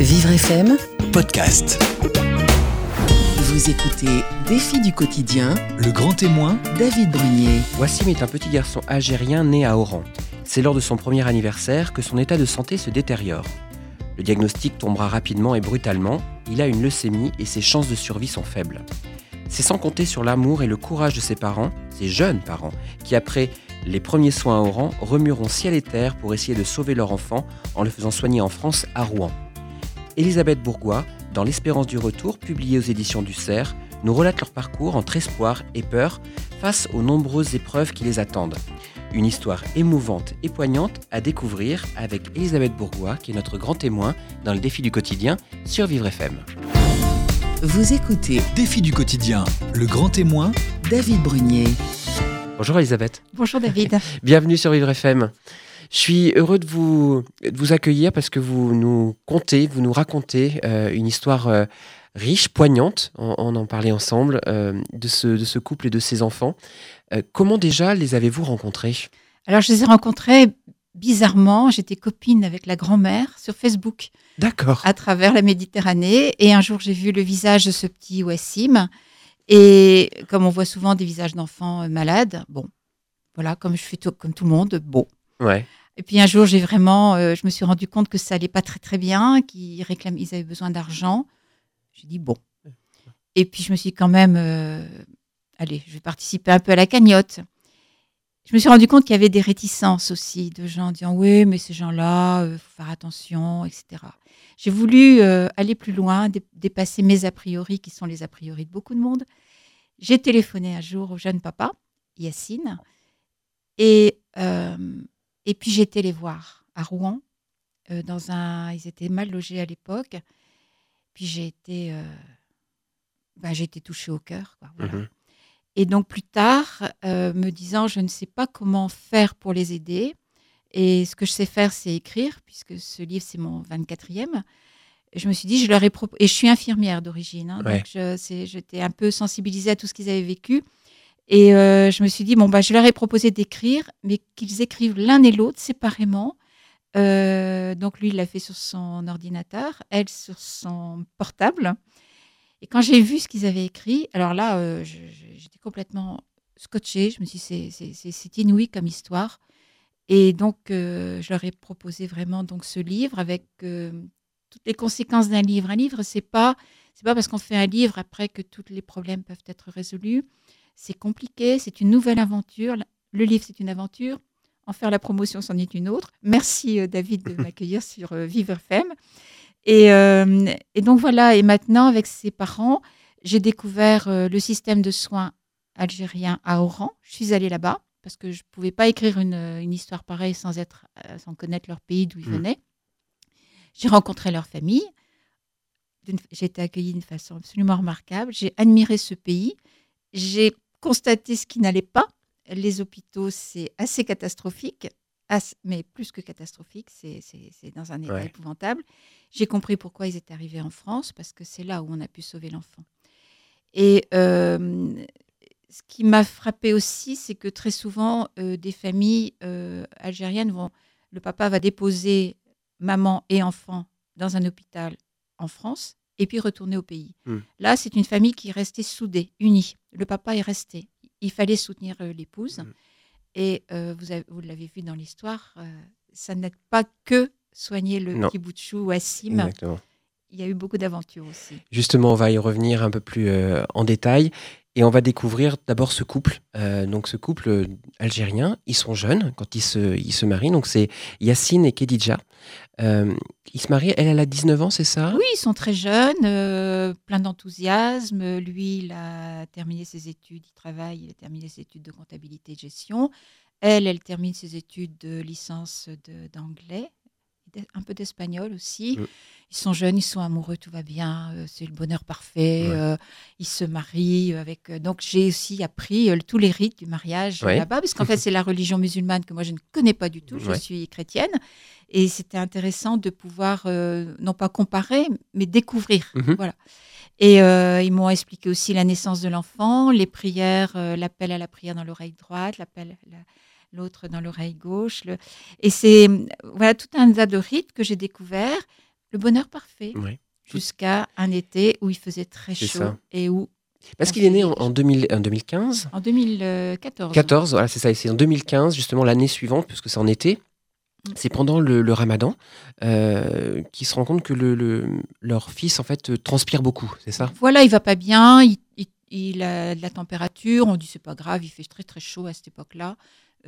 Vivre FM, podcast. vous écoutez Défi du quotidien, Le grand témoin, David Brunier. Wassim est un petit garçon algérien né à Oran. C'est lors de son premier anniversaire que son état de santé se détériore. Le diagnostic tombera rapidement et brutalement, il a une leucémie et ses chances de survie sont faibles. C'est sans compter sur l'amour et le courage de ses parents, ses jeunes parents, qui après les premiers soins à Oran remueront ciel et terre pour essayer de sauver leur enfant en le faisant soigner en France à Rouen. Elisabeth Bourgois, dans L'espérance du retour, publié aux éditions du Cerf, nous relate leur parcours entre espoir et peur face aux nombreuses épreuves qui les attendent. Une histoire émouvante et poignante à découvrir avec Elisabeth Bourgois, qui est notre grand témoin dans le défi du quotidien sur Vivre FM. Vous écoutez défi du quotidien, le grand témoin, David Brunier. Bonjour Elisabeth. Bonjour David. Bienvenue sur Vivre FM. Je suis heureux de vous, de vous accueillir parce que vous nous contez, vous nous racontez euh, une histoire euh, riche, poignante, on, on en parlait ensemble, euh, de, ce, de ce couple et de ses enfants. Comment déjà les avez-vous rencontrés? Alors je les ai rencontrés bizarrement, j'étais copine avec la grand-mère sur Facebook D'accord. à travers la Méditerranée et un jour j'ai vu le visage de ce petit Wassim et comme on voit souvent des visages d'enfants malades, bon, voilà, comme je fais tout, comme tout le monde, bon. Ouais. Et puis un jour j'ai vraiment, euh, je me suis rendu compte que ça allait pas très très bien, qu'ils réclament, ils avaient besoin d'argent. J'ai dit bon. Et puis je me suis quand même, euh, allez, je vais participer un peu à la cagnotte. Je me suis rendu compte qu'il y avait des réticences aussi de gens disant oui, mais ces gens-là, il faut faire attention, etc. J'ai voulu euh, aller plus loin, dé- dépasser mes a priori qui sont les a priori de beaucoup de monde. J'ai téléphoné un jour au jeune papa, Yacine, et, euh, et puis été les voir à Rouen. euh, dans un, ils étaient mal logés à l'époque. Puis j'ai été, euh, ben, j'ai été touchée au cœur. quoi, voilà. Mhm. Et donc plus tard, euh, me disant, je ne sais pas comment faire pour les aider. Et ce que je sais faire, c'est écrire, puisque ce livre, c'est mon 24e. Et Je me suis dit, je leur ai proposé. Et je suis infirmière d'origine. hein, Ouais. Donc j'étais un peu sensibilisée à tout ce qu'ils avaient vécu. Et euh, je me suis dit, bon, bah, je leur ai proposé d'écrire, mais qu'ils écrivent l'un et l'autre séparément. Euh, donc lui, il l'a fait sur son ordinateur, elle sur son portable. Et quand j'ai vu ce qu'ils avaient écrit, alors là, euh, j'étais complètement scotchée. Je me suis dit, c'est- inouï comme histoire. Et donc, je leur ai proposé vraiment donc ce livre avec toutes les conséquences d'un livre. Un livre, c'est pas pas parce qu'on fait un livre après que tous les problèmes peuvent être résolus. C'est compliqué, c'est une nouvelle aventure. Le livre, c'est une aventure. En faire la promotion, c'en est une autre. Merci euh, David de m'accueillir sur euh, Vivre FM. Et, euh, et donc voilà, et maintenant avec ses parents, j'ai découvert euh, le système de soins algérien à Oran. Je suis allée là-bas parce que je ne pouvais pas écrire une, une histoire pareille sans, être, sans connaître leur pays d'où ils Mm. venaient. J'ai rencontré leur famille. J'ai été accueillie d'une façon absolument remarquable. J'ai admiré ce pays. J'ai constaté ce qui n'allait pas. Les hôpitaux, c'est assez catastrophique, As- mais plus que catastrophique, c'est dans un état Ouais. épouvantable. J'ai compris pourquoi ils étaient arrivés en France, parce que c'est là où on a pu sauver l'enfant. Et euh, ce qui m'a frappé aussi, c'est que très souvent, euh, des familles euh, algériennes vont, le papa va déposer maman et enfant dans un hôpital en France et puis retourner au pays. Hmm. Là, c'est une famille qui est restée soudée, unie. Le papa est resté. Il fallait soutenir euh, l'épouse. Hmm. Et euh, vous, avez- vous l'avez vu dans l'histoire, euh, ça n'aide pas que soigner le Non. petit bout de chou Wassim. Exactement. Il y a eu beaucoup d'aventures aussi. Justement, on va y revenir un peu plus euh, en détail et on va découvrir d'abord ce couple. Euh, donc, ce couple euh, algérien, ils sont jeunes quand ils se, ils se marient. Donc, c'est Yacine et Kedidja. Euh, ils se marient, elle, elle a 19 ans, c'est ça? Oui, ils sont très jeunes, euh, plein d'enthousiasme. Lui, il a terminé ses études, il travaille, il a terminé ses études de comptabilité et de gestion. Elle, elle termine ses études de licence d'anglais, un peu d'espagnol aussi. Mm. Ils sont jeunes, ils sont amoureux, tout va bien, euh, c'est le bonheur parfait. Ouais. euh, ils se marient avec. euh, donc j'ai aussi appris euh, tous les rites du mariage euh, Ouais. là-bas, parce qu'en fait c'est la religion musulmane que moi je ne connais pas du tout. Je Ouais. suis chrétienne. Et c'était intéressant de pouvoir, euh, non pas comparer, mais découvrir. Mhm. Voilà. Et euh, ils m'ont expliqué aussi la naissance de l'enfant, les prières, euh, l'appel à la prière dans l'oreille droite, l'appel la- l'autre dans l'oreille gauche. le- Et c'est euh, voilà tout un tas de rites que j'ai découvert le bonheur parfait. Jusqu'à un été où il faisait très chaud ça. et où, Parce qu'il est né en, en 2000 en 2015. en 2014, 14, voilà, c'est ça. Et c'est en 2015, justement, l'année suivante, puisque c'est en été. Mm. C'est pendant le, le ramadan euh, qu'ils se rendent compte que le, le- leur fils, en fait, transpire beaucoup, c'est ça? Voilà, il va pas bien, il, il- il a de la température, on dit c'est pas grave, il fait très très chaud à cette époque-là.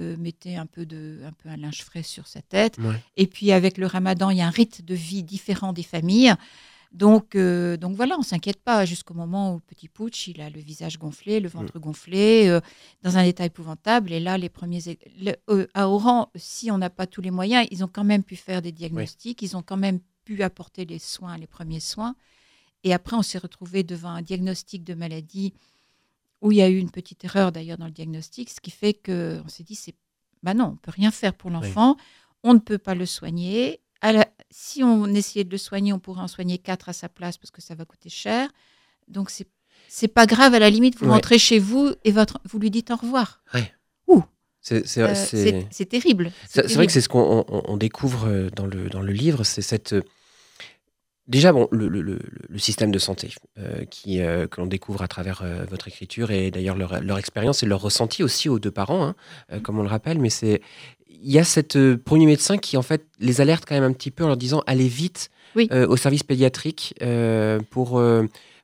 Euh, mettez un peu de un peu un linge frais sur sa tête. Ouais. Et puis avec le Ramadan, il y a un rite de vie différent des familles. Donc euh, donc voilà, on s'inquiète pas jusqu'au moment où le petit Pouch, il a le visage gonflé, le ventre gonflé, euh, dans un état épouvantable. Et là, les premiers le- euh, à Oran, si on n'a pas tous les moyens, ils ont quand même pu faire des diagnostics, ils ont quand même pu apporter les soins, les premiers soins. Et après, on s'est retrouvé devant un diagnostic de maladie où il y a eu une petite erreur d'ailleurs dans le diagnostic, ce qui fait que on s'est dit c'est bah non, on peut rien faire pour l'enfant, on ne peut pas le soigner. À la- si on essayait de le soigner, on pourrait en soigner quatre à sa place parce que ça va coûter cher. Donc c'est c'est pas grave à la limite, vous Ouais. rentrez chez vous et votre vous lui dites au revoir. C'est c'est- Euh, c'est- terrible. C'est vrai que c'est ce qu'on on- on découvre euh, dans le, dans le livre, c'est cette... Déjà, bon, le, le- le- le système de santé euh, qui, euh, que l'on découvre à travers euh, votre écriture et d'ailleurs leur, leur expérience et leur ressenti aussi aux deux parents, hein, euh, comme on le rappelle, mais c'est... Il y a cette premier médecin qui, en fait, les alerte quand même un petit peu en leur disant allez vite Oui. au service pédiatrique pour,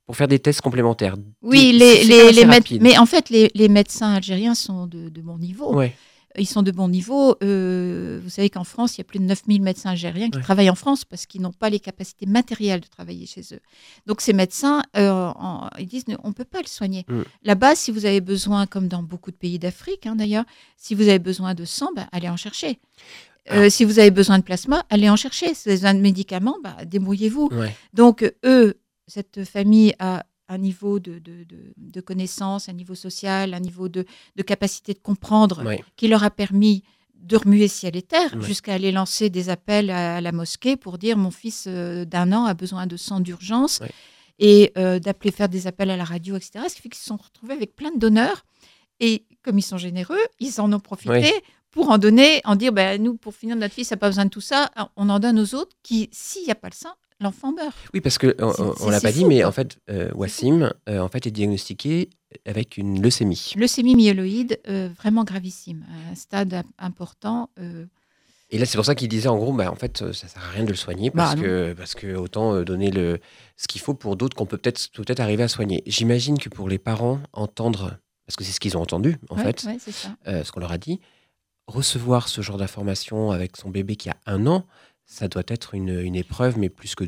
pour faire des tests complémentaires. Oui, les, les, les mais en fait, les, les médecins algériens sont de, de bon niveau. Ouais, Ils sont de bon niveau. Euh, vous savez qu'en France, il y a plus de 9000 médecins algériens qui Ouais. travaillent en France parce qu'ils n'ont pas les capacités matérielles de travailler chez eux. Donc ces médecins, euh, en- ils disent on ne peut pas le soigner. Là-bas, si vous avez besoin, comme dans beaucoup de pays d'Afrique hein, d'ailleurs, si vous avez besoin de sang, bah, allez en chercher. Euh, si vous avez besoin de plasma, allez en chercher. Si vous avez besoin de médicaments, bah, débrouillez-vous. ouais. Donc, eux, cette famille a un niveau de, de, de- de connaissance, un niveau social, un niveau de, de capacité de comprendre qui leur a permis de remuer ciel et terre, jusqu'à aller lancer des appels à, à la mosquée pour dire mon fils euh, d'un an a besoin de sang d'urgence et euh, d'appeler faire des appels à la radio, etc. Ce qui fait qu'ils se sont retrouvés avec plein de donneurs. Et comme ils sont généreux, ils en ont profité pour en donner, en dire ben, nous, pour finir, notre fils n'a pas besoin de tout ça, on en donne aux autres qui, s'il n'y a pas le sang, l'enfant meurt. Oui, parce que on, l'a pas dit, fou, mais quoi. en fait, euh, Wassim, euh, en fait, est diagnostiqué avec une leucémie. Leucémie myéloïde, euh, vraiment gravissime, un stade im- important. Et là, c'est pour ça qu'il disait en gros, bah, en fait, ça sert à rien de le soigner parce Bah, que parce que autant donner le ce qu'il faut pour d'autres qu'on peut peut-être peut-être arriver à soigner. J'imagine que pour les parents entendre, parce que c'est ce qu'ils ont entendu en ouais, fait, ouais, c'est ça. ce qu'on leur a dit, recevoir ce genre d'informations avec son bébé qui a un an, ça doit être une, une épreuve, mais plus que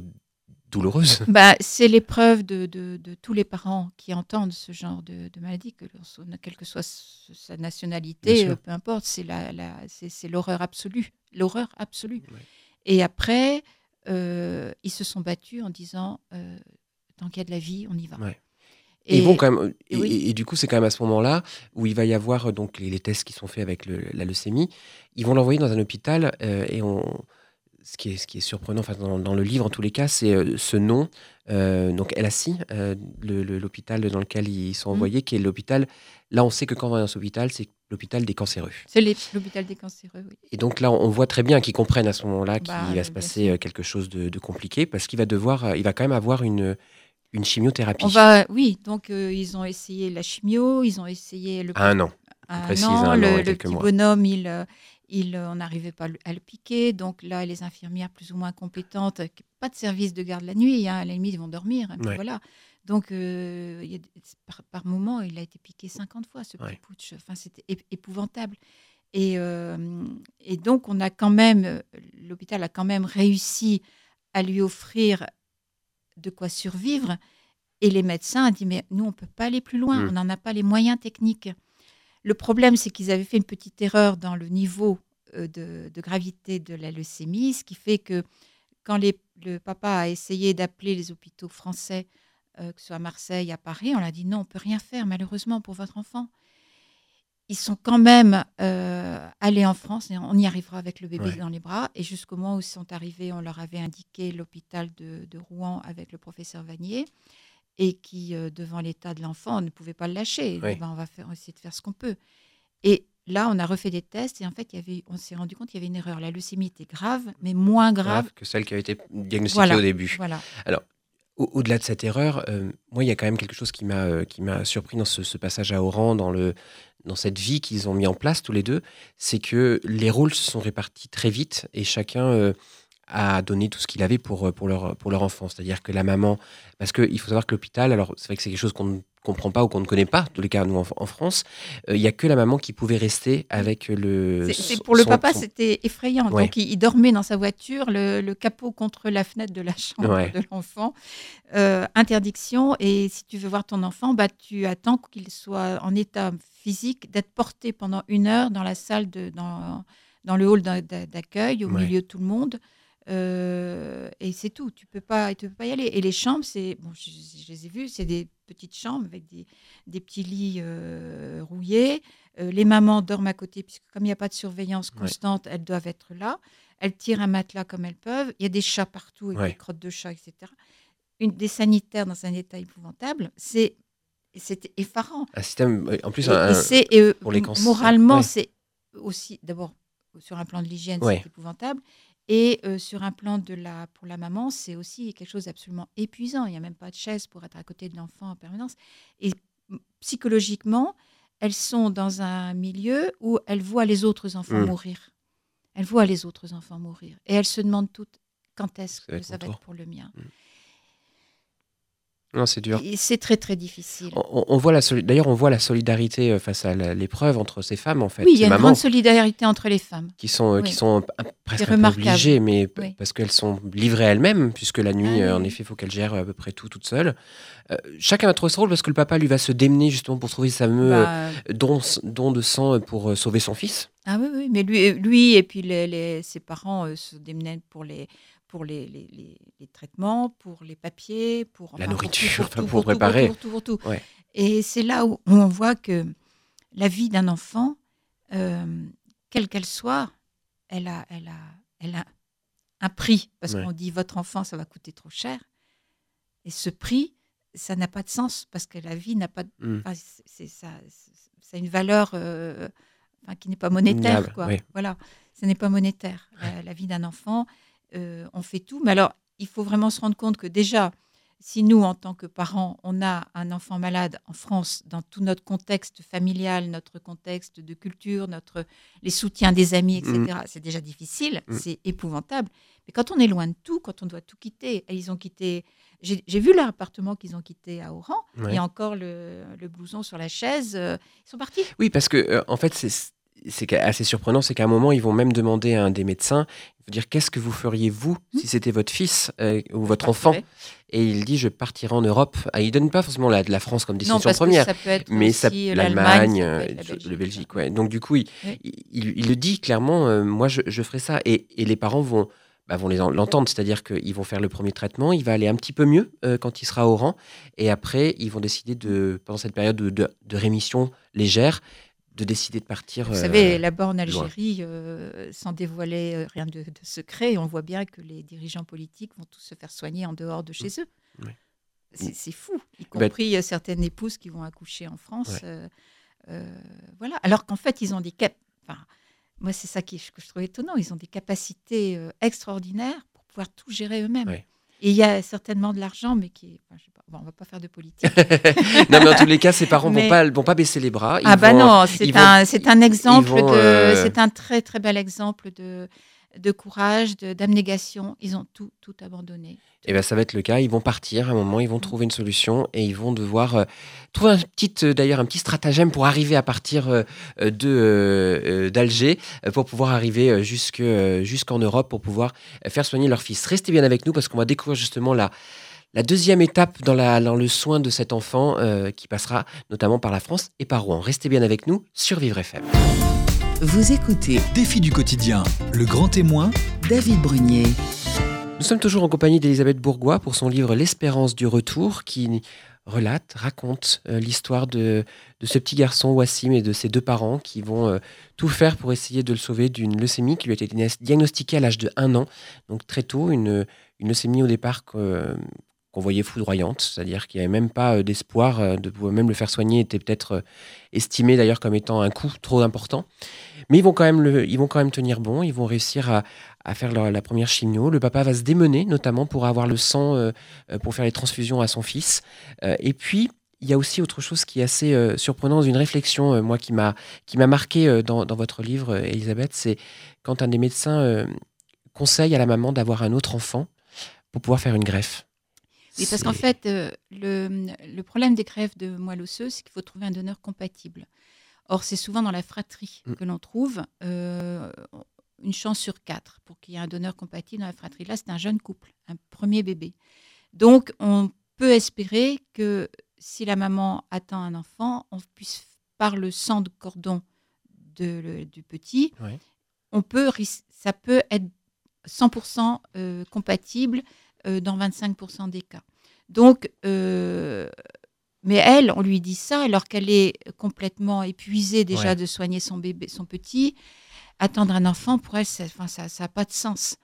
douloureuse. Bah, c'est l'épreuve de, de- de tous les parents qui entendent ce genre de, de maladie, que quelle que soit sa nationalité, euh, peu importe, c'est la, la- l'horreur absolue, l'horreur absolue. Ouais. Et après, euh, ils se sont battus en disant, euh, tant qu'il y a de la vie, on y va. Ouais. Et, Et, bon, quand même, et, oui. et- et du coup, c'est quand même à ce moment-là où il va y avoir donc les, les tests qui sont faits avec le- la leucémie. Ils vont l'envoyer dans un hôpital euh, et on, ce qui est, ce qui est surprenant, enfin, dans, dans le livre en tous les cas, c'est euh, ce nom. euh, donc LACI, euh, le- le- l'hôpital dans lequel ils sont Mhm. envoyés, qui est l'hôpital. Là, on sait que quand on va dans cet hôpital, c'est l'hôpital des cancéreux. c'est l'hôpital des cancéreux, oui. Et donc là, on voit très bien qu'ils comprennent à ce moment-là qu'il Bah, va bien se passer euh, quelque chose de, de compliqué parce qu'il va devoir, euh, il va quand même avoir une, une chimiothérapie On va, oui, donc euh, ils ont essayé la chimio, ils ont essayé le à un an. un précise, an. un an le, et le petit mois. bonhomme, il, euh, il, euh, on n'arrivait pas à le- piquer. Donc là, les infirmières plus ou moins compétentes, pas de service de garde la nuit, hein, à la limite, ils vont dormir. hein, Ouais. Voilà. Donc, euh, il y a des- par, par moment, il a été piqué 50 fois, ce petit Ouais. putsch. Enfin, c'était ép- épouvantable. Et, euh, et donc, on a quand même, l'hôpital a quand même réussi à lui offrir de quoi survivre. Et les médecins ont dit, mais nous, on ne peut pas aller plus loin, Mm. on n'en a pas les moyens techniques. Le problème, c'est qu'ils avaient fait une petite erreur dans le niveau euh, de, de gravité de la leucémie, ce qui fait que quand les- le papa a essayé d'appeler les hôpitaux français, euh, que ce soit à Marseille, à Paris, on l'a dit non, on peut rien faire malheureusement pour votre enfant. Ils sont quand même euh, allés en France et on y arrivera avec le bébé Ouais. dans les bras. Et jusqu'au moment où ils sont arrivés, on leur avait indiqué l'hôpital de, de Rouen avec le professeur Vanier et qui, euh, devant l'état de l'enfant, ne pouvait pas le lâcher. Ben, on va faire, essayer de faire ce qu'on peut. Et là, on a refait des tests et en fait, il y avait, on s'est rendu compte qu'il y avait une erreur. La leucémie était grave, mais moins grave. Grave que celle qui avait été diagnostiquée Voilà. au début. Voilà. Au- Au-delà de cette erreur, euh, moi, il y a quand même quelque chose qui m'a euh, qui m'a surpris dans ce, ce passage à Oran, dans le dans cette vie qu'ils ont mis en place tous les deux, c'est que les rôles se sont répartis très vite et chacun a donné tout ce qu'il avait pour euh, pour leur pour leur enfant. C'est-à-dire que la maman, parce qu'il faut savoir que l'hôpital, alors c'est vrai que c'est quelque chose qu'on ne comprend pas ou qu'on ne connaît pas, en tous les cas nous en, en France, euh, il y a que la maman qui pouvait rester avec le. C'est- son- c'est- pour le papa, son- c'était effrayant. Ouais. Donc, il, il dormait dans sa voiture, le, le capot contre la fenêtre de la chambre Ouais. de l'enfant. Euh, interdiction. Et si tu veux voir ton enfant, bah, tu attends qu'il soit en état physique d'être porté pendant une heure dans la salle, de, dans, dans le hall d'a- d'a- d'accueil, au Ouais. milieu de tout le monde. Euh, et c'est tout. Tu peux pas, tu peux pas y aller. Et les chambres, c'est bon, je, je les ai vues, c'est des petites chambres avec des, des petits lits euh, rouillés. Euh, les mamans dorment à côté, puisque comme il n'y a pas de surveillance Ouais. constante, elles doivent être là. Elles tirent un matelas comme elles peuvent. Il y a des chats partout, avec Ouais. des crottes de chats, etc. Une, des sanitaires dans un état épouvantable. C'est c'est effarant. un système, en plus, Et- un- et c'est, et, pour les cancers, moralement, ouais. c'est aussi, d'abord, sur un plan de l'hygiène, c'est épouvantable. Et euh, sur un plan de la, pour la maman, c'est aussi quelque chose d'absolument épuisant. Il n'y a même pas de chaise pour être à côté de l'enfant en permanence. Et mm, psychologiquement, elles sont dans un milieu où elles voient les autres enfants Mm. mourir. Elles voient les autres enfants mourir. Et elles se demandent toutes quand est-ce que ça va être pour le mien. Non, c'est dur. C'est très, très difficile. On, on voit la D'ailleurs, on voit la solidarité euh, face à l'épreuve entre ces femmes, en fait. oui, il y a une grande solidarité entre les femmes. qui sont, euh, qui oui. sont un- presque obligées, mais Oui. parce qu'elles sont livrées elles-mêmes, puisque la nuit, Ah euh, en effet, il faut qu'elles gèrent à peu près tout toute seule. Euh, chacun va trouver ce rôle parce que le papa, lui, va se démener justement pour trouver ce fameux Bah, don, don de sang pour sauver son fils. Ah oui, oui, mais lui, lui et puis les, les- ses parents euh, se démenaient pour les pour les, les, les- les traitements, pour les papiers, pour La enfin, pour nourriture, pour tout, préparer. Pour tout, pour tout. Et c'est là où on voit que la vie d'un enfant, euh, quelle qu'elle soit, elle a, elle a, elle a un prix parce Ouais. qu'on dit votre enfant, ça va coûter trop cher. Et ce prix, ça n'a pas de sens parce que la vie n'a pas de Mm. Enfin, c'est- c'est ça, ça a une valeur euh, enfin, qui n'est pas monétaire, Minable, quoi. oui. Voilà, ce n'est pas monétaire. La, la vie d'un enfant, euh, on fait tout. Mais alors, il faut vraiment se rendre compte que déjà, si nous, en tant que parents, on a un enfant malade en France, dans tout notre contexte familial, notre contexte de culture, notre, les soutiens des amis, etc., Mm. c'est déjà difficile, Mm. c'est épouvantable. Mais quand on est loin de tout, quand on doit tout quitter, et ils ont quitté. J'ai vu l'appartement qu'ils ont quitté à Oran. Ouais. A encore le, le blouson sur la chaise. euh, ils sont partis. Oui, parce que euh, en fait, c'est c'est assez surprenant, c'est qu'à un moment, ils vont même demander à un des médecins, il dire qu'est-ce que vous feriez vous Hmm. si c'était votre fils euh, ou votre enfant. Et il dit je partirai en Europe. Ah, il donne pas forcément la, la France comme Non, destination parce première. ça peut être mais aussi l'Allemagne, euh, la le Belgique. Belgique, ouais. Donc du coup, il, Oui. il, il- il le dit clairement. euh, moi, je, je ferai ça, et, et les parents vont, bah, vont l'entendre, c'est-à-dire qu'ils vont faire le premier traitement, il va aller un petit peu mieux euh, quand il sera au rang, et après, ils vont décider de, pendant cette période de, de- de rémission légère, de décider de partir. Vous euh, savez, là-bas en. Algérie, euh, sans dévoiler euh, rien de, de secret, on voit bien que les dirigeants politiques vont tous se faire soigner en dehors de chez eux. Oui. C'est fou, y Bah, compris certaines épouses qui vont accoucher en France. Ouais. euh, voilà. Alors qu'en fait, ils ont des cap. Enfin, moi, c'est ça qui, que je trouve étonnant. Ils ont des capacités euh, extraordinaires pour pouvoir tout gérer eux-mêmes. Ouais. Et il y a certainement de l'argent, mais qui. Enfin, je sais pas. Bon, on va pas faire de politique. non, mais en tous les cas, ses parents Mais- vont pas, vont pas baisser les bras. Ils ah bah vont- non, c'est un, c'est un exemple vont, de, euh, c'est un très très bel exemple de, de courage, de- d'abnégation. Ils ont tout tout abandonné. Et ben ça va être le cas. Ils vont partir à un moment, ils vont trouver une solution et ils vont devoir euh, trouver un petit, euh, d'ailleurs un petit stratagème pour arriver à partir euh, de d'Alger pour pouvoir arriver jusque jusqu'en Europe pour pouvoir faire soigner leur fils. Restez bien avec nous parce qu'on va découvrir justement la la deuxième étape dans, la, dans le soin de cet enfant euh, qui passera notamment par la France et par Rouen. Restez bien avec nous sur Vivre FM. Vous écoutez Défi du quotidien, le grand témoin, David Brunier. Nous sommes toujours en compagnie d'Elisabeth Bourgois pour son livre L'espérance du retour qui relate, raconte euh, l'histoire de, de ce petit garçon Wassim et de ses deux parents qui vont euh, tout faire pour essayer de le sauver d'une leucémie qui lui a été diagnostiquée à l'âge de 1 an, donc très tôt, une, une leucémie au départ qu'on voyait foudroyante, c'est-à-dire qu'il n'y avait même pas euh, d'espoir euh, de pouvoir même le faire soigner, était peut-être euh, estimé d'ailleurs comme étant un coût trop important. Mais ils vont quand même, ils vont quand même tenir bon, ils vont réussir à, à faire la première chimio. Le papa va se démener, notamment pour avoir le sang, pour faire les transfusions à son fils. Et puis, il y a aussi autre chose qui est assez euh, surprenant, une réflexion, moi, qui m'a marqué dans, dans votre livre, Elisabeth, c'est quand un des médecins conseille à la maman d'avoir un autre enfant pour pouvoir faire une greffe. Oui, parce qu'en fait, euh, le, le problème des greffes de moelle osseuse, c'est qu'il faut trouver un donneur compatible. Or, c'est souvent dans la fratrie Mm. que l'on trouve euh, une chance sur quatre pour qu'il y ait un donneur compatible dans la fratrie. Là, c'est un jeune couple, un premier bébé. Donc, on peut espérer que si la maman attend un enfant, on puisse, par le sang de cordon de le- du petit, on peut, ça peut être 100% euh, compatible euh, dans 25% des cas. Donc, euh, mais elle, on lui dit ça alors qu'elle est complètement épuisée déjà Ouais. de soigner son bébé, son petit. Attendre un enfant, pour elle, ça n'a ça, pas de sens.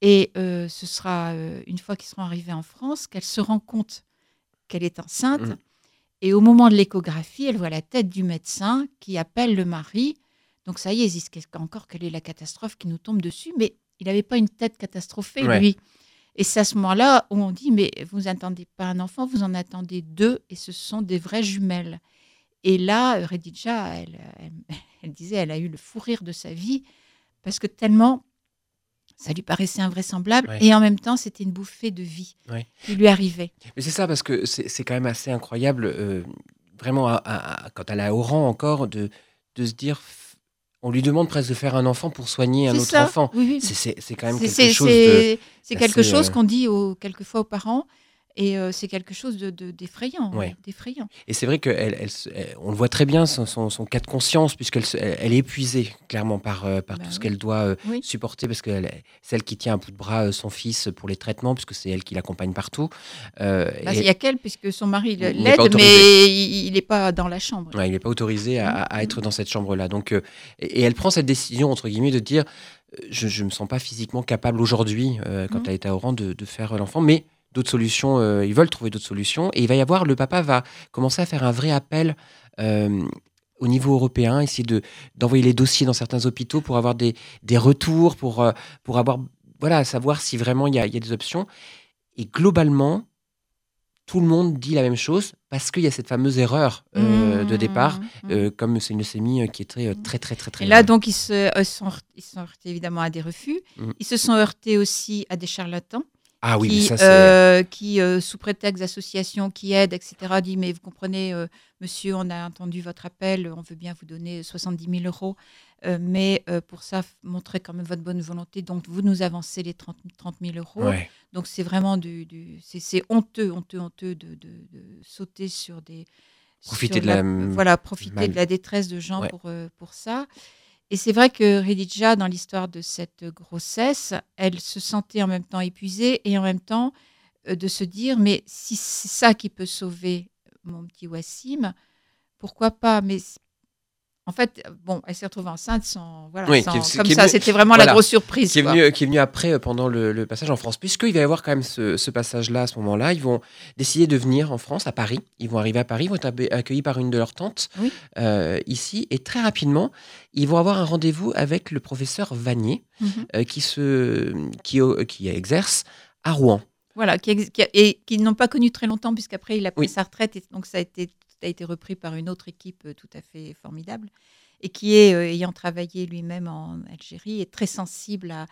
Et euh, ce sera euh, une fois qu'ils seront arrivés en France qu'elle se rend compte qu'elle est enceinte. Mm. Et au moment de l'échographie, elle voit la tête du médecin qui appelle le mari. Donc ça y est, il encore quelle est la catastrophe qui nous tombe dessus. Mais il n'avait pas une tête catastrophée, Ouais. lui. Et c'est à ce moment-là où on dit, mais vous n'attendez pas un enfant, vous en attendez deux, et ce sont des vraies jumelles. Et là, Redidja, elle, elle, elle disait, elle a eu le fou rire de sa vie, parce que tellement ça lui paraissait invraisemblable, Ouais. et en même temps, c'était une bouffée de vie Ouais. qui lui arrivait. Mais c'est ça, parce que c'est quand même assez incroyable, euh, vraiment, à- quand elle est au rang encore, de, de se dire, on lui demande presque de faire un enfant pour soigner un autre ça. enfant. Oui, oui. C'est- quand même quelque chose c'est- quelque chose euh, qu'on dit au, quelquefois aux parents, et euh, c'est quelque chose de- de- d'effrayant. Ouais. d'effrayant. Et c'est vrai qu'on elle, se- elle- on le voit très bien, son, son, son cas de conscience, puisqu'elle elle, est épuisée, clairement, par, euh, par Bah tout ce qu'elle doit euh, Oui. supporter, parce que c'est elle qui tient à bout de bras son fils pour les traitements, puisque c'est elle qui l'accompagne partout. Bah, et- Il y a qu'elle, puisque son mari l'aide, mais il n'est pas dans la chambre. Ouais, il n'est pas autorisé à, Mhm. être dans cette chambre-là. Donc, et, elle prend cette décision, entre guillemets, de dire je ne me sens pas physiquement capable aujourd'hui, euh, quand Mhm. elle est à Oran, de, de faire l'enfant, mais d'autres solutions, euh, ils veulent trouver d'autres solutions. Et il va y avoir, le papa va commencer à faire un vrai appel. euh, au niveau européen, essayer de d'envoyer les dossiers dans certains hôpitaux pour avoir des, des retours, pour, euh, pour avoir voilà, savoir si vraiment il y a, y a des options. Et globalement, tout le monde dit la même chose parce qu'il y a cette fameuse erreur euh, de Mmh, départ. mmh. Euh, comme c'est une leucémie qui est très, très, très, très, très. Et là, grave. donc, ils se sont, ils se sont heurtés évidemment à des refus. Mhm. Ils se sont heurtés aussi à des charlatans ah oui, mais qui, ça, c'est. euh, qui euh, sous prétexte d'association qui aide, etc., dit Mais vous comprenez, euh, monsieur, on a entendu votre appel, on veut bien vous donner 70 000 euros, euh, mais pour ça, montrez quand même votre bonne volonté. Donc, vous nous avancez les 30, 30 000 euros. ouais. Donc c'est vraiment du, du- c'est, honteux, honteux, honteux de, de- de sauter sur des Profiter sur de la- voilà profiter mal- de la détresse de gens Ouais. pour pour ça. Et c'est vrai que Redidja, dans l'histoire de cette grossesse, elle se sentait en même temps épuisée et en même temps euh, de se dire mais si c'est ça qui peut sauver mon petit Wassim, pourquoi pas? En fait, bon, elle s'est retrouvée enceinte sans voilà, Oui, sans- qui est- comme ça. C'était vraiment voilà, la grosse surprise. Qui est, quoi. venu, qui est venu après euh, pendant le, le passage en France, puisqu'il va y avoir quand même ce, ce passage-là à ce moment-là. Ils vont décider de venir en France, à Paris. Ils vont arriver à Paris, ils vont être accueillis par une de leurs tantes Oui. euh, ici. Et très rapidement, ils vont avoir un rendez-vous avec le professeur Vanier, Mhm. euh, qui, se, qui, euh, qui exerce à Rouen. Voilà, qui, qui et qui n'ont pas connu très longtemps, puisqu'après il a pris Oui. sa retraite, et donc ça a été, a été repris par une autre équipe euh, tout à fait formidable, et qui est, euh, ayant travaillé lui-même en Algérie, est très sensible à,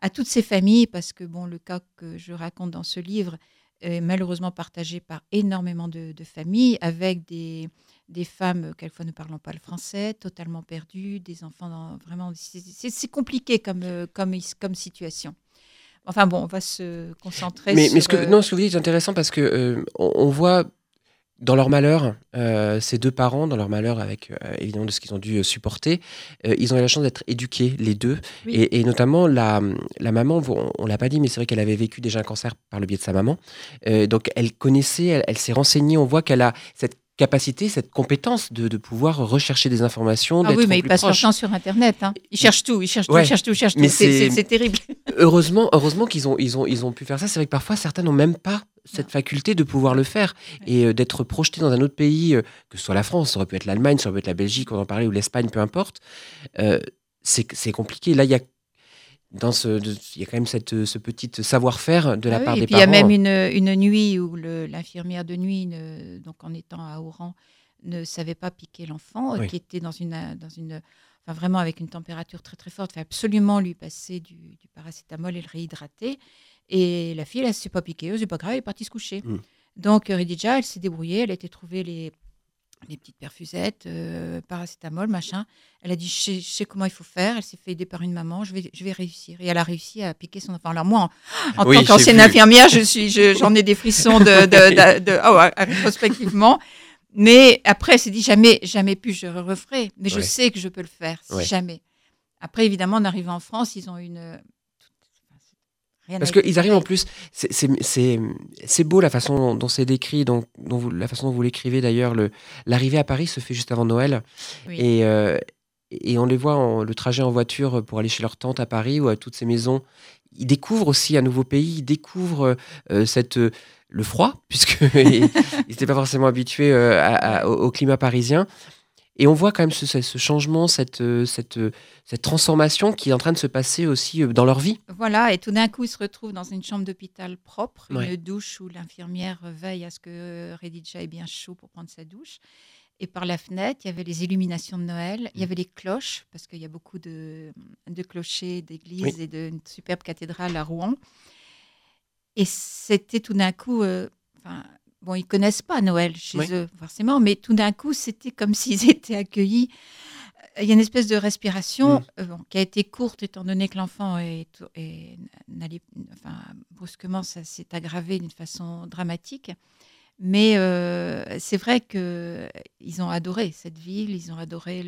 à toutes ces familles, parce que bon, le cas que je raconte dans ce livre est malheureusement partagé par énormément de, de familles, avec des, des femmes, quelquefois ne parlant pas le français, totalement perdues, des enfants dans- vraiment... c'est- compliqué comme, euh, comme, comme situation. Enfin bon, on va se concentrer Mais, sur... mais ce que, non, ce que vous dites est intéressant parce que euh, on, on voit dans leur malheur, euh, ces deux parents, dans leur malheur, avec euh, évidemment de ce qu'ils ont dû euh, supporter, ils ont eu la chance d'être éduqués, les deux. Oui. Et, et notamment, la, la maman, on ne l'a pas dit, mais c'est vrai qu'elle avait vécu déjà un cancer par le biais de sa maman. Donc, elle connaissait, elle, elle s'est renseignée. On voit qu'elle a cette capacité, cette compétence de, de pouvoir rechercher des informations, Ah oui, mais ils passent leur temps sur Internet. Hein. Ils cherchent tout, ils cherchent tout, ils cherchent tout, ils cherchent tout. Mais C'est- terrible. Heureusement, heureusement qu'ils ont, ils ont, ils ont pu faire ça. C'est vrai que parfois, certains n'ont même pas cette faculté de pouvoir le faire et euh, d'être projeté dans un autre pays, euh, que ce soit la France, ça aurait pu être l'Allemagne, ça aurait pu être la Belgique, on en parlait, ou l'Espagne, peu importe. Euh, c'est c'est compliqué. Là, il y a dans ce, il y a quand même cette, ce petit savoir-faire de la Ah oui, part et des puis il y a parents. même une, une nuit où l'infirmière de nuit, ne- donc en étant à Oran, ne savait pas piquer l'enfant, Oui. qui était dans une, dans une, enfin vraiment avec une température très très forte. Il fallait absolument lui passer du, du paracétamol et le réhydrater. Et la fille, elle ne s'est pas piquée, c'est pas grave, elle est partie se coucher. Mm. Donc euh, Ridija, elle s'est débrouillée, elle a été trouver les, les petites perfusettes, euh, paracétamol, machin. Elle a dit, je sais, je sais comment il faut faire. Elle s'est fait aider par une maman, je vais, je vais réussir. Et elle a réussi à piquer son enfant. Alors moi, en, en Oui, tant qu'ancienne infirmière, je suis, je- j'en ai des frissons de, de, de- de- oh, rétrospectivement. Mais après, elle s'est dit jamais, jamais plus je referai. Mais je sais que je peux le faire, si Ouais. jamais. Après, évidemment, en arrivant en France, ils ont une. Rien Parce qu'ils arrivent en plus, c'est- beau la façon dont, dont c'est décrit, dont, dont vous- la façon dont vous l'écrivez d'ailleurs. le- L'arrivée à Paris se fait juste avant Noël. Oui. Et, euh, et on les voit, en- le trajet en voiture pour aller chez leur tante à Paris ou à toutes ces maisons. Ils découvrent aussi un nouveau pays, ils découvrent euh, cette, euh, le froid, puisqu'ils n'étaient pas forcément habitués à- à- au, au climat parisien. Et on voit quand même ce, changement, cette, euh, cette, euh, cette transformation qui est en train de se passer aussi euh, dans leur vie. Voilà, et tout d'un coup, ils se retrouvent dans une chambre d'hôpital propre, Ouais. une douche où l'infirmière veille à ce que Redidja ait bien chaud pour prendre sa douche. Et par la fenêtre, il y avait les illuminations de Noël, il y avait les cloches, parce qu'il y a beaucoup de, de clochers d'églises Oui. et d'une superbe cathédrale à Rouen. Et c'était tout d'un coup. euh, bon, ils connaissent pas Noël chez Oui. eux, forcément, mais tout d'un coup, c'était comme s'ils étaient accueillis. Il y a une espèce de respiration euh, bon, qui a été courte, étant donné que l'enfant est, est- enfin, brusquement, ça s'est aggravé d'une façon dramatique. Mais euh, c'est vrai que ils ont adoré cette ville, ils ont adoré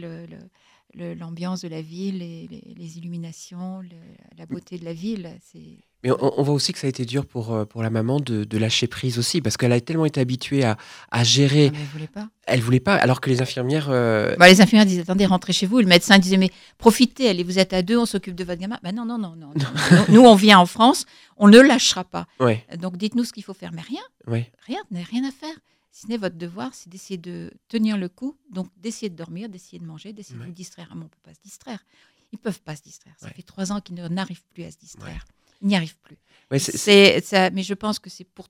l'ambiance de la ville, les, les- les illuminations, le- la beauté de la ville. C'est Mais on, on voit aussi que ça a été dur pour, euh, pour la maman de, de lâcher prise aussi, parce qu'elle a tellement été habituée à, à gérer. Ah, elle voulait pas. Elle voulait pas, alors que les infirmières. euh, Bah, les infirmières disaient attendez, rentrez chez vous. Le médecin disait mais profitez, allez, vous êtes à deux, on s'occupe de votre gamin. Ben non, non, non, non. non. nous, on vient en France, on ne lâchera pas. ouais, Donc dites-nous ce qu'il faut faire. Mais rien, ouais. rien, vous n'avez rien à faire. Si ce n'est votre devoir, c'est d'essayer de tenir le coup, donc d'essayer de dormir, d'essayer de manger, d'essayer Ouais. de vous distraire. Ah, mais on ne peut pas se distraire. Ils ne peuvent pas se distraire. Ça fait trois ans qu'ils n'arrivent plus à se distraire. Ils n'y arrivent plus. Ouais, c'est- C'est ça, mais je pense que c'est pour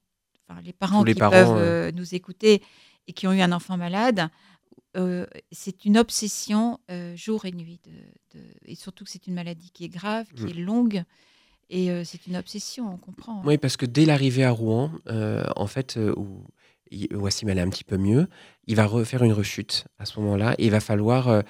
enfin, les parents les qui parents, peuvent euh. euh, nous écouter et qui ont eu un enfant malade. euh, c'est une obsession euh, jour et nuit. De, de- et surtout que c'est une maladie qui est grave, qui Mm. est longue. Et c'est une obsession, on comprend. hein. Oui, parce que dès l'arrivée à Rouen, en fait, où Wassim allait un petit peu mieux, il va refaire une rechute à ce moment-là. Et il va falloir. euh,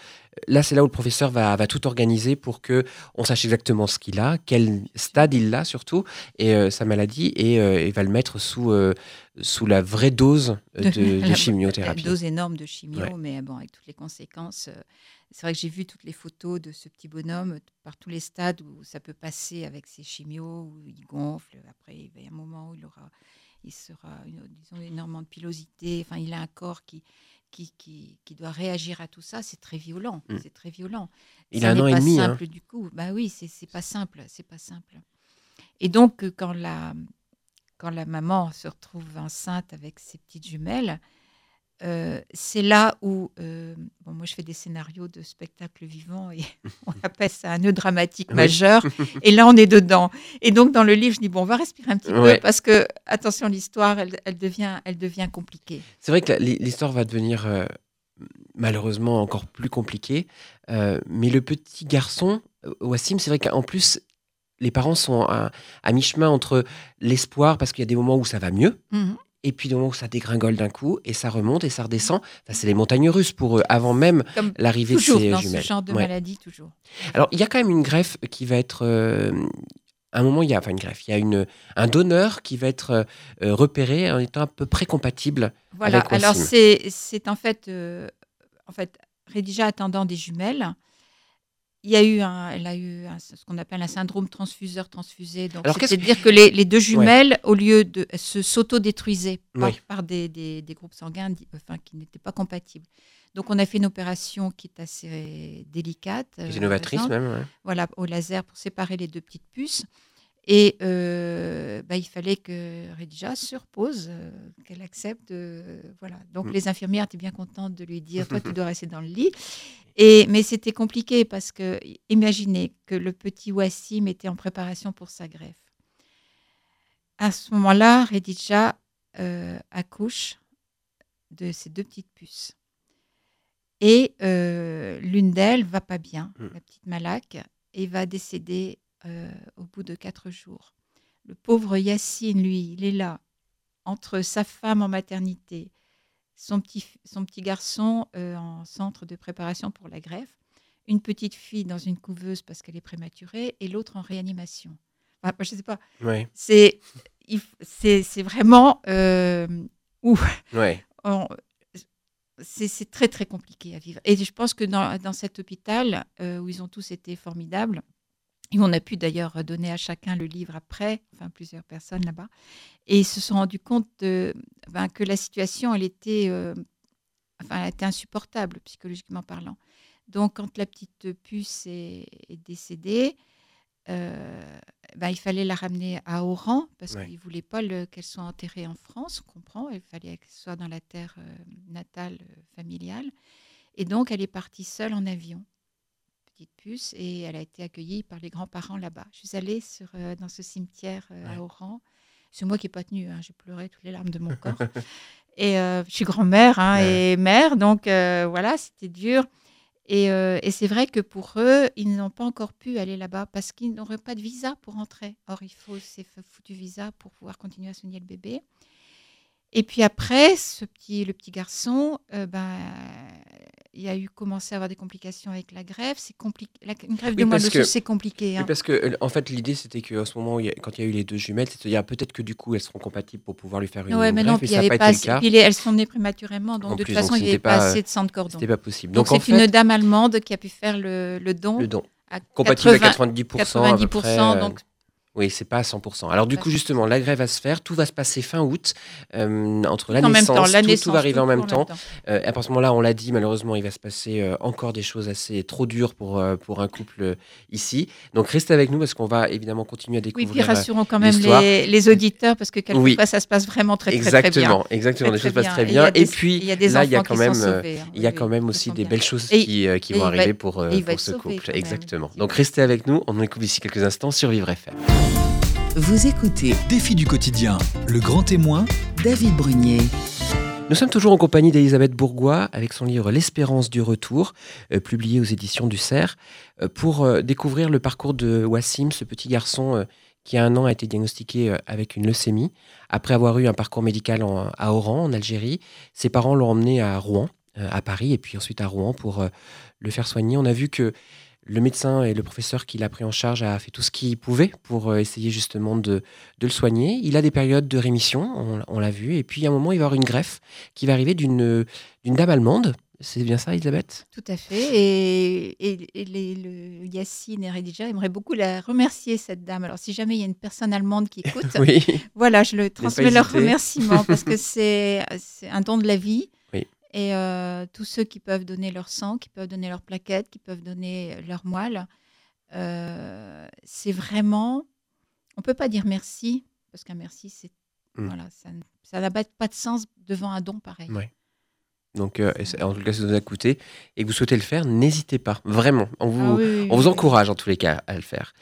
là, c'est là où le professeur va, va tout organiser pour que on sache exactement ce qu'il a, quel stade il a surtout, et euh, sa maladie, et euh, il va le mettre sous, euh, sous la vraie dose euh, de, de La- chimiothérapie. Une dose énorme de chimio, Ouais. mais bon, avec toutes les conséquences. euh, c'est vrai que j'ai vu toutes les photos de ce petit bonhomme par tous les stades où ça peut passer avec ses chimios, où il gonfle. Après, il y a un moment où il aura, il sera, une- disons, énormément de pilosité. Enfin, il a un corps qui, qui, qui, qui doit réagir à tout ça. C'est très violent. Mm. C'est très violent. Il Ça a un an et pas demi, hein. simple du coup. Bah oui, c'est c'est pas simple. C'est pas simple. Et donc, euh, quand la, quand la maman se retrouve enceinte avec ses petites jumelles, euh, c'est là où, euh, bon, moi je fais des scénarios de spectacles vivants et on appelle ça un nœud dramatique Oui. majeur. Et là on est dedans. Et donc dans le livre, je dis bon, on va respirer un petit Ouais. peu parce que attention, l'histoire, elle, elle devient, elle devient compliquée. C'est vrai que l'histoire va devenir euh, malheureusement encore plus compliquée. Mais le petit garçon, Wassim, c'est vrai qu'en plus, les parents sont à, à mi-chemin entre l'espoir, parce qu'il y a des moments où ça va mieux, Mhm. Et puis où ça dégringole d'un coup, et ça remonte, et ça redescend. Enfin, c'est les montagnes russes pour eux, avant même l'arrivée de toujours ces dans jumelles. ce genre de Ouais. maladie, toujours. Alors, il y a quand même une greffe qui va être. euh, à un moment, il y a. Enfin, une greffe. Il y a une, un donneur qui va être euh, repéré en étant à peu près compatible. Voilà. Avec Alors c'est en fait, euh, en fait, Rédija attendant des jumelles. Il y a eu un, elle a eu un- ce qu'on appelle un syndrome transfuseur-transfusé. Donc, c'est-à-dire que les, les deux jumelles, au lieu de se s'auto-détruisaient par, Oui. par des, des- des groupes sanguins enfin, qui n'étaient pas compatibles. Donc, on a fait une opération qui est assez délicate. Est euh, novatrice récente même. ouais. voilà, au laser pour séparer les deux petites puces. Et euh, bah, il fallait que Redija se repose, euh, qu'elle accepte. euh, voilà. Donc Mm. les infirmières étaient bien contentes de lui dire Toi, tu dois rester dans le lit. Et, mais c'était compliqué parce que, imaginez que le petit Wassim était en préparation pour sa greffe. À ce moment-là, Redija euh, accouche de ses deux petites puces. Et euh, l'une d'elles va pas bien, Mm. la petite Malak, et va décéder euh, au bout de quatre jours. Le pauvre Yacine, lui, il est là, entre sa femme en maternité, son petit, son petit garçon euh, en centre de préparation pour la greffe, une petite fille dans une couveuse parce qu'elle est prématurée, et l'autre en réanimation. Enfin, je sais pas, Ouais, c'est c'est c'est vraiment euh, ouais. c'est très très compliqué à vivre. Et je pense que dans, dans cet hôpital euh, où ils ont tous été formidables, et on a pu d'ailleurs donner à chacun le livre après, enfin plusieurs personnes là-bas, et ils se sont rendus compte de- ben, que la situation elle était, euh, enfin, elle était insupportable psychologiquement parlant. Donc quand la petite puce est, est décédée, euh, ben, il fallait la ramener à Oran parce Ouais. qu'ils ne voulaient pas le- qu'elle soit enterrée en France, on comprend. Il fallait qu'elle soit dans la terre euh, natale familiale. Et donc, elle est partie seule en avion, petite puce, et elle a été accueillie par les grands-parents là-bas. Je suis allée sur, euh, dans ce cimetière euh, Ouais. à Oran. C'est moi qui n'ai pas tenu, hein, j'ai pleuré toutes les larmes de mon corps. et euh, je suis grand-mère hein, Ouais. et mère, donc voilà, c'était dur. Et, et c'est vrai que pour eux, ils n'ont pas encore pu aller là-bas parce qu'ils n'auraient pas de visa pour entrer. Or, il faut ces foutus visas pour pouvoir continuer à soigner le bébé. Et puis après, ce petit, le petit garçon, euh, ben, il a eu commencé à avoir des complications avec la greffe. C'est compliqué. Une Oui, de mois de c'est compliqué. Oui, hein. parce que euh, en fait l'idée c'était qu'à ce moment y quand il y a eu les deux jumelles, c'est de dire peut-être que du coup elles seront compatibles pour pouvoir lui faire une Ouais, mais non, greffe, puis il y avait pas pas puis les- elles sont nées prématurément, donc En de plus, toute façon, donc il n'y avait pas, assez de sang de cordon. C'était pas possible. Donc, c'est fait une dame allemande qui a pu faire le, le don le don à compatible 80 à 90%, à peu 90%, près, euh, donc Oui, c'est pas à 100%. Alors du coup, justement, la grève va se faire, tout va se passer fin août, euh, entre la même naissance, temps, la tout, naissance, tout va arriver en même temps. Euh, à ce moment-là, on l'a dit, malheureusement, il va se passer euh, encore des choses assez trop dures pour, pour un couple ici. Donc restez avec nous parce qu'on va évidemment continuer à Oui, découvrir. puis euh, rassurons quand même les, les auditeurs parce que quelquefois Oui. ça se passe vraiment très très, très bien. exactement, exactement, les choses passent très bien. Et, des- puis il y a des là, il y a quand même, sauvés, hein. il y a Oui, quand oui, même aussi des belles choses qui, vont arriver pour, pour ce couple. même, Exactement. Donc restez avec nous, on écoute d'ici quelques instants sur Vivre FM. Vous écoutez Défi du quotidien, le grand témoin, David Brunier. Nous sommes toujours en compagnie d'Elisabeth Bourgois avec son livre L'espérance du retour, euh, publié aux éditions du Cerf, euh, pour euh, découvrir le parcours de Wassim, ce petit garçon euh, qui à un an a été diagnostiqué euh, avec une leucémie. Après avoir eu un parcours médical en- à Oran, en Algérie, ses parents l'ont emmené à Rouen, euh, à Paris, et puis ensuite à Rouen pour euh, le faire soigner. On a vu que le médecin et le professeur qui l'a pris en charge a fait tout ce qu'il pouvait pour euh, essayer justement de, de le soigner. Il a des périodes de rémission, on, on l'a vu, et puis à un moment, il va y avoir une greffe qui va arriver d'une dame allemande. C'est bien ça, Elisabeth? Tout à fait. Et, et- et les- le Yacine et Redija aimeraient beaucoup la remercier, cette dame. Alors, si jamais il y a une personne allemande qui écoute, Oui. voilà, je le transmets leur remerciement parce que c'est un don de la vie. Et euh, tous ceux qui peuvent donner leur sang, qui peuvent donner leur plaquette, qui peuvent donner leur moelle, euh, c'est vraiment. On peut pas dire merci parce qu'un merci, c'est Mm. voilà, ça n'a pas de sens devant un don pareil. Ouais. Donc, euh, et en tout cas, si ça vous a coûté et que vous souhaitez le faire, n'hésitez pas. Vraiment. On vous, Ah oui, oui, on vous oui. encourage en tous les cas à le faire.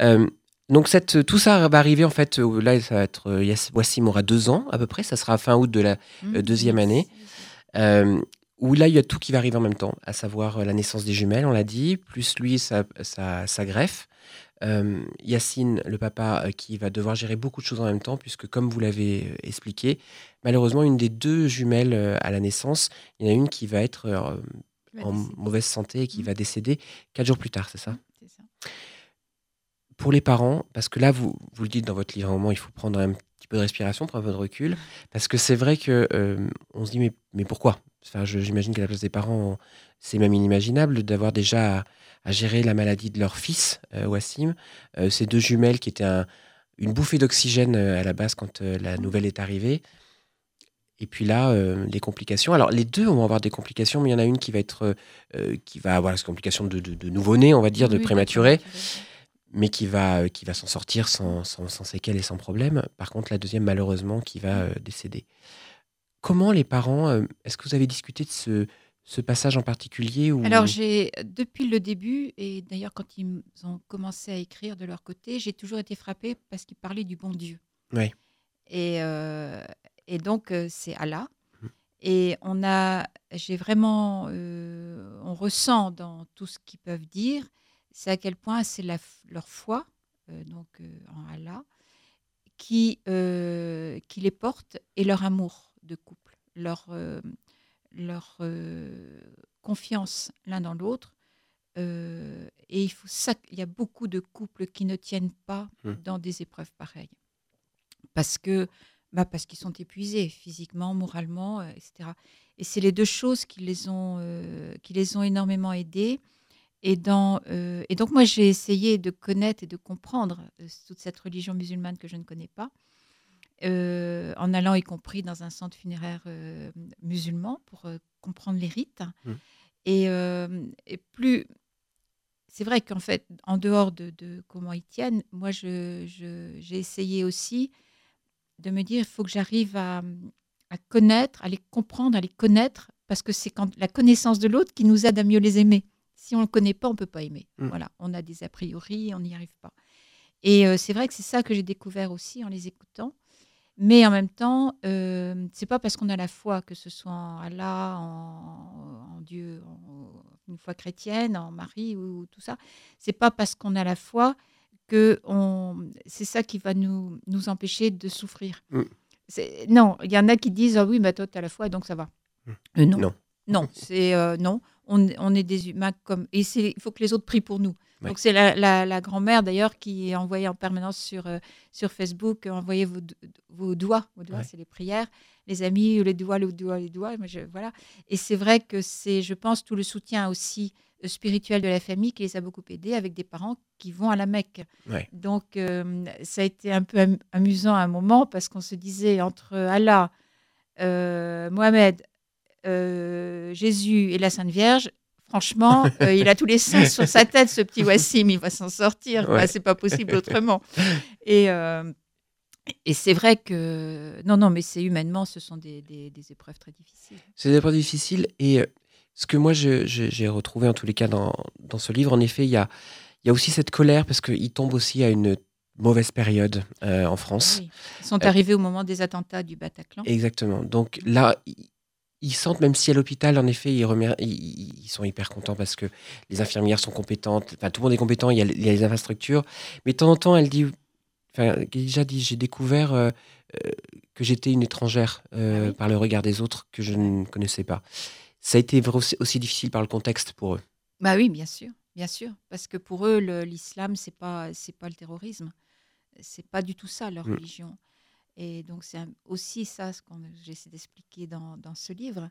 Euh, donc cette, tout ça va arriver en fait, euh, là ça va être, euh, Yass- Wassim aura deux ans à peu près, ça sera fin août de la, Mmh, euh, deuxième année. Euh, où là il y a tout qui va arriver en même temps, à savoir euh, la naissance des jumelles, on l'a dit, plus lui sa, sa, sa greffe. Euh, Yacine, le papa, euh, qui va devoir gérer beaucoup de choses en même temps, puisque comme vous l'avez euh, expliqué, malheureusement une des deux jumelles à la naissance, il y en a une qui va être euh, en décéder. mauvaise santé et qui Mm. va décéder quatre jours plus tard, c'est ça? Mmh, c'est ça. pour les parents, parce que là, vous, vous le dites dans votre livre, à un moment, il faut prendre un petit peu de respiration, prendre un peu de recul, parce que c'est vrai que euh, on se dit, mais, mais pourquoi? Enfin, J'imagine qu'à la place des parents, c'est même inimaginable d'avoir déjà à, à gérer la maladie de leur fils, euh, Wassim, Euh, ces deux jumelles qui étaient un- une bouffée d'oxygène euh, à la base quand euh, la nouvelle est arrivée. Et puis là, euh, les complications. Alors, les deux vont avoir des complications, mais il y en a une qui va être, euh, qui va avoir des complications de, de, de nouveau-né, on va dire, de Oui, prématuré. Mais qui va, euh, qui va s'en sortir sans, sans, sans séquelles et sans problème. Par contre, la deuxième, malheureusement, qui va euh, décéder. Comment les parents, euh, est-ce que vous avez discuté de ce, ce passage en particulier. Alors, j'ai, depuis le début, et d'ailleurs, quand ils ont commencé à écrire de leur côté, j'ai toujours été frappée parce qu'ils parlaient du bon Dieu. Oui. Et, euh, et donc, c'est Allah. Mhm. Et on a, j'ai vraiment, euh, on ressent dans tout ce qu'ils peuvent dire, c'est à quel point c'est leur foi, euh, donc euh, en Allah, qui, euh, qui les porte et leur amour de couple, leur, leur confiance l'un dans l'autre. Et il, faut ça, il y a beaucoup de couples qui ne tiennent pas Mhm. dans des épreuves pareilles. Parce que bah parce qu'ils sont épuisés physiquement, moralement, etc. Et c'est les deux choses qui les ont, euh, qui les ont énormément aidés. Et, dans, euh, et donc moi, j'ai essayé de connaître et de comprendre euh, toute cette religion musulmane que je ne connais pas, euh, en allant y compris dans un centre funéraire musulman pour comprendre les rites. Mhm. Et, et plus... C'est vrai qu'en fait, en dehors de, de comment ils tiennent, moi, je- je- j'ai essayé aussi de me dire, il faut que j'arrive à, à connaître, à les comprendre, à les connaître, parce que c'est quand la connaissance de l'autre qui nous aide à mieux les aimer. Si on ne le connaît pas, on ne peut pas aimer. Mm. Voilà, on a des a priori, on n'y arrive pas. Et euh, c'est vrai que c'est ça que j'ai découvert aussi en les écoutant. Mais en même temps, euh, c'est pas parce qu'on a la foi, que ce soit en Allah, en, en Dieu, en- une foi chrétienne, en Marie ou, tout ça, c'est pas parce qu'on a la foi que on, c'est ça qui va nous, nous empêcher de souffrir. Mm. C'est- Non, il y en a qui disent ah oui, bah toi tu as la foi, donc ça va. Mm. Euh, non, Non. non, c'est euh, non. On, on est des humains comme et il faut que les autres prient pour nous. Ouais. Donc c'est la, la- la grand-mère d'ailleurs qui envoyait en permanence sur euh, sur Facebook, euh, envoyez vos, vos doigts, vos doigts, Ouais. c'est les prières, les amis, les doigts, les doigts, les doigts. Je- voilà. Et c'est vrai que c'est, je pense, tout le soutien aussi euh, spirituel de la famille qui les a beaucoup aidés avec des parents qui vont à la Mecque. Ouais. Donc euh, ça a été un peu am- amusant à un moment parce qu'on se disait entre Allah, euh, Mohamed, Jésus et la Sainte Vierge. Franchement, euh, il a tous les sens sur sa tête, ce petit Wassim, il va s'en sortir. C'est pas possible autrement. Et, euh, et c'est vrai que non, non, mais c'est humainement, ce sont des, des- des épreuves très difficiles. C'est des épreuves difficiles. Et euh, ce que moi, j'ai retrouvé en tous les cas dans, dans ce livre, en effet, il y a, il y a aussi cette colère parce qu'il tombe aussi à une mauvaise période euh, en France. Oui. Ils sont Euh, arrivés au moment des attentats du Bataclan. Exactement. Donc là, ils- sentent, même si à l'hôpital, en effet, ils, remer- ils, ils sont hyper contents parce que les infirmières sont compétentes, enfin, tout le monde est compétent, il y a, il y a les infrastructures. Mais de temps en temps, elle dit, enfin, déjà dit, j'ai découvert euh, euh, que j'étais une étrangère euh, Ah oui. par le regard des autres que je ne connaissais pas. Ça a été aussi, difficile par le contexte pour eux. Bah oui, bien sûr, bien sûr, parce que pour eux, l'islam, c'est pas, c'est pas le terrorisme, c'est pas du tout ça leur Mm. religion. Et donc c'est aussi ça ce qu'on j'essaie d'expliquer dans, dans ce livre.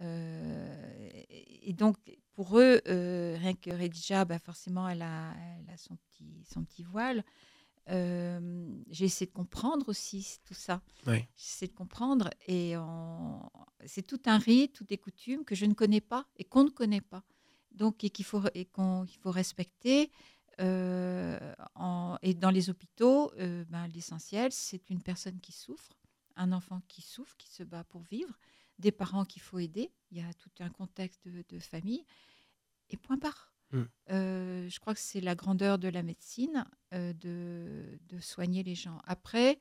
Euh, et donc pour eux, euh, rien que Redja, bah forcément, elle a, elle a son petit, son petit voile. Euh, J'ai essayé de comprendre aussi tout ça. J'essaie de comprendre et on- c'est tout un rite, toutes des coutumes que je ne connais pas et qu'on ne connaît pas. Donc et qu'il faut et qu'on qu'il faut respecter. Euh, en- et dans les hôpitaux, euh, ben, l'essentiel, c'est une personne qui souffre, un enfant qui souffre, qui se bat pour vivre, des parents qu'il faut aider. Il y a tout un contexte de, de famille. Et point barre. Mm. Euh, je crois que c'est la grandeur de la médecine euh, de, de soigner les gens. Après,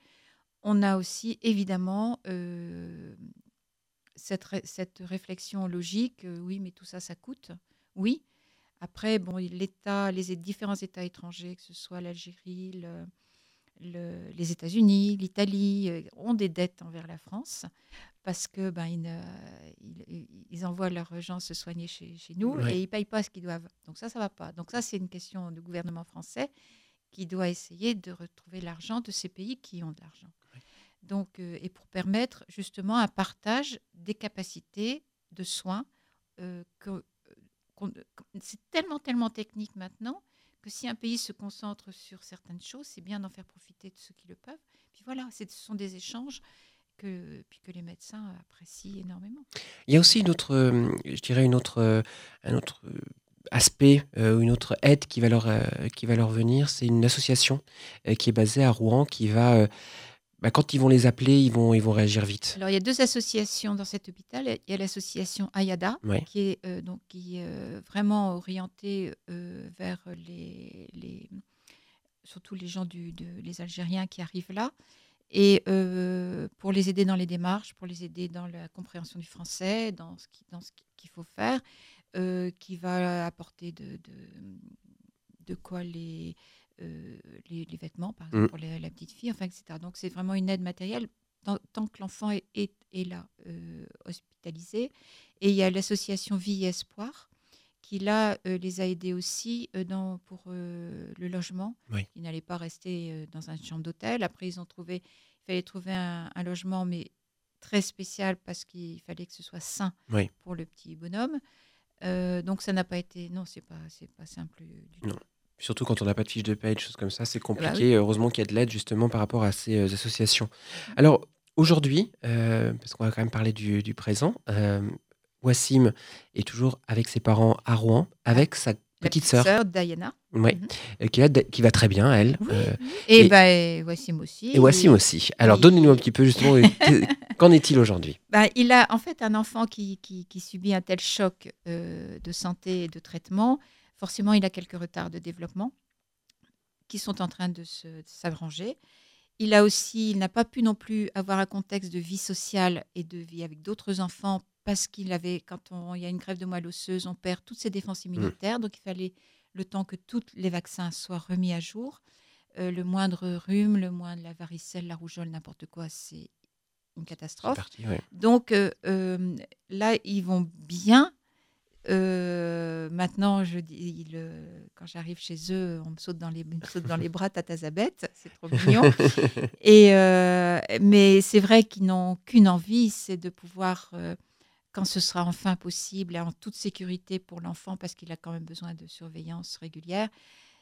on a aussi évidemment euh, cette, ré- cette réflexion logique. oui, mais tout ça, ça coûte. Oui. Après, bon, l'État, les différents États étrangers, que ce soit l'Algérie, le- le- les États-Unis, l'Italie, euh, ont des dettes envers la France parce que ben, ils, ne- ils- ils envoient leurs gens se soigner chez, chez nous Ouais. et ils ne payent pas ce qu'ils doivent. Donc ça, ça va pas. Donc ça, c'est une question du gouvernement français qui doit essayer de retrouver l'argent de ces pays qui ont de l'argent. Donc, euh, et pour permettre justement un partage des capacités de soins euh, que c'est tellement, tellement technique maintenant que si un pays se concentre sur certaines choses, c'est bien d'en faire profiter de ceux qui le peuvent. Puis voilà, ce sont des échanges que, puis que les médecins apprécient énormément. Il y a aussi une autre, euh, je dirais une autre, euh, un autre euh, aspect ou une autre aide qui va leur, qui va leur venir, c'est une association qui est basée à Rouen qui va bah, quand ils vont les appeler, ils vont, ils vont réagir vite. Alors, il y a deux associations dans cet hôpital. Il y a l'association Ayada, qui est euh, donc qui euh, vraiment orientée euh, vers les, les, surtout les gens du, de, les Algériens qui arrivent là, et pour les aider dans les démarches, pour les aider dans la compréhension du français, dans ce dans ce qu'il faut faire, qui va apporter de, de, de quoi les euh, les, vêtements, par exemple, mm. pour la, petite fille, enfin, etc. Donc, c'est vraiment une aide matérielle tant, que l'enfant est, est, là, euh, hospitalisé. Et il y a l'association Vie et Espoir qui là euh, les a aidés aussi dans, pour le logement. Ils n'allaient pas rester dans une chambre d'hôtel. Après, ils ont trouvé, il fallait trouver un, logement, mais très spécial parce qu'il fallait que ce soit sain pour le petit bonhomme. donc ça n'a pas été, non, c'est pas, c'est pas simple du tout. Surtout quand on n'a pas de fiche de des choses comme ça, c'est bah compliqué. Heureusement qu'il y a de l'aide justement par rapport à ces euh, associations. Alors aujourd'hui, euh, parce qu'on va quand même parler du, présent, euh, Wassim est toujours avec ses parents à Rouen, avec sa petite sœur. sœur Diana. Oui, mhm. qui, qui, va très bien, elle. et, et, Wassim aussi. Et Wassim aussi. Alors, donnez-nous un petit peu, justement, qu'en est-il aujourd'hui? Bah, Il a en fait un enfant qui, qui, qui subit un tel choc de santé et de traitement forcément, il a quelques retards de développement qui sont en train de s'arranger. Il a aussi, il n'a pas pu non plus avoir un contexte de vie sociale et de vie avec d'autres enfants parce qu'il avait, quand on, il y a une grève de moelle osseuse, on perd toutes ses défenses immunitaires. Donc il fallait le temps que tous les vaccins soient remis à jour. Euh, le moindre rhume, le moindre la varicelle, la rougeole, n'importe quoi, c'est une catastrophe. Donc euh, euh, là, ils vont bien, euh, maintenant, je dis, quand j'arrive chez eux, on me saute dans les, dans les bras, Tatazabeth, c'est trop mignon. Et, euh, mais c'est vrai qu'ils n'ont qu'une envie, c'est de pouvoir, euh, quand ce sera enfin possible et en toute sécurité pour l'enfant, parce qu'il a quand même besoin de surveillance régulière,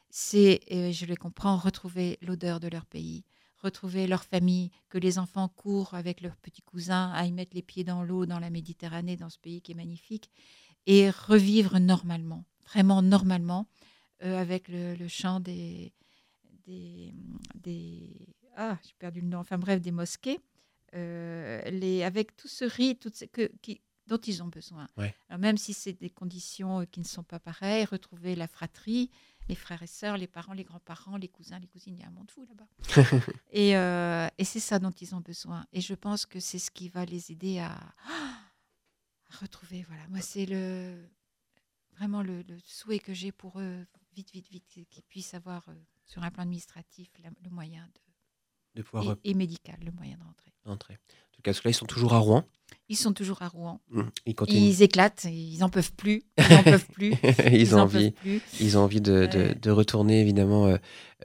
c'est, je les comprends, retrouver l'odeur de leur pays, retrouver leur famille, que les enfants courent avec leurs petits cousins à y mettre les pieds dans l'eau, dans la Méditerranée, dans ce pays qui est magnifique et revivre normalement, vraiment normalement, euh, avec le, chant des, des, des ah, j'ai perdu le nom, enfin bref, des mosquées, euh, les, avec tout ce rite tout ce, que, qui, dont ils ont besoin. même si c'est des conditions euh, qui ne sont pas pareilles, retrouver la fratrie, les frères et sœurs, les parents, les grands-parents, les cousins, les cousines, il y a un monde fou là-bas. et, et c'est ça dont ils ont besoin. Et je pense que c'est ce qui va les aider à retrouver. Voilà, moi, c'est le vraiment le, souhait que j'ai pour eux, vite, vite, vite, qu'ils puissent avoir euh, sur un plan administratif le moyen de, de pouvoir et, médical, le moyen de rentrer. D'entrer. En tout cas, là, ils sont toujours à Rouen. Ils sont toujours à Rouen. Mmh, ils, ils, éclatent, ils n'en peuvent plus. Ils n'en peuvent plus. ils, ont envie, ils ont envie de, de, retourner évidemment euh,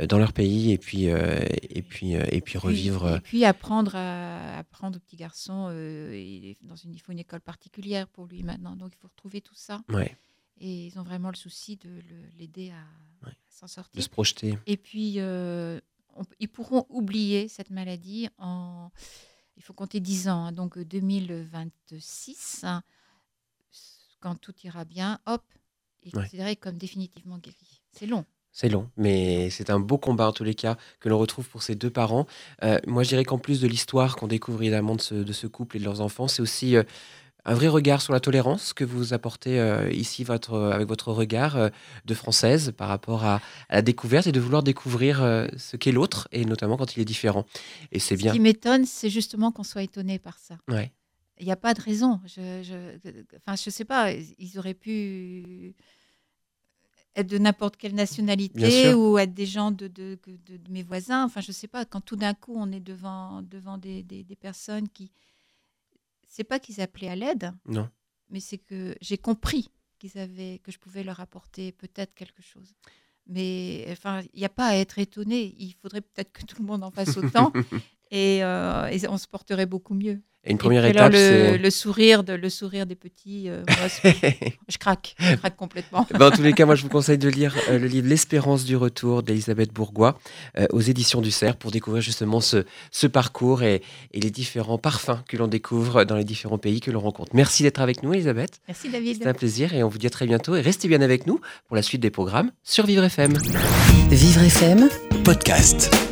dans leur pays et puis, euh, et puis, euh, et puis revivre. Et puis apprendre, à, apprendre au petit garçon. il, dans une, il faut une école particulière pour lui maintenant. Donc il faut retrouver tout ça. Ouais. Et ils ont vraiment le souci de l'aider à, s'en sortir. De se projeter. Et puis ils pourront oublier cette maladie en il faut compter 10 ans, hein, donc 2026, hein, quand tout ira bien, hop, est considéré comme définitivement guéri. C'est long. C'est long, mais c'est un beau combat en tous les cas que l'on retrouve pour ces deux parents. Euh, moi, je dirais qu'en plus de l'histoire qu'on découvre évidemment de ce, couple et de leurs enfants, c'est aussi euh, un vrai regard sur la tolérance que vous apportez euh, ici votre, avec votre regard euh, de française par rapport à, la découverte et de vouloir découvrir euh, ce qu'est l'autre et notamment quand il est différent. Et c'est bien. Ce qui m'étonne, c'est justement qu'on soit étonné par ça. Ouais. Il n'y a pas de raison. Je, je, enfin, je sais pas. Ils auraient pu être de n'importe quelle nationalité ou être des gens de, de, de, mes voisins. Enfin, je sais pas. Quand tout d'un coup on est devant devant des, des, des personnes qui c'est pas qu'ils appelaient à l'aide. Non. Mais c'est que j'ai compris qu'ils avaient, que je pouvais leur apporter peut-être quelque chose. Mais enfin, il n'y a pas à être étonné. Il faudrait peut-être que tout le monde en fasse autant. Et, euh, et on se porterait beaucoup mieux. Et une première Et puis alors, étape, le, c'est. le sourire, de, le sourire des petits, euh, moi, je craque, je craque complètement. Ben, en tous les cas, moi, je vous conseille de lire euh, le livre L'espérance du retour d'Elisabeth Bourgois euh, aux éditions du Cerf pour découvrir justement ce, ce parcours et, et les différents parfums que l'on découvre dans les différents pays que l'on rencontre. Merci d'être avec nous, Elisabeth. Merci C'était David. un plaisir et on vous dit à très bientôt. Et restez bien avec nous pour la suite des programmes sur Vivre FM. Vivre FM Podcast.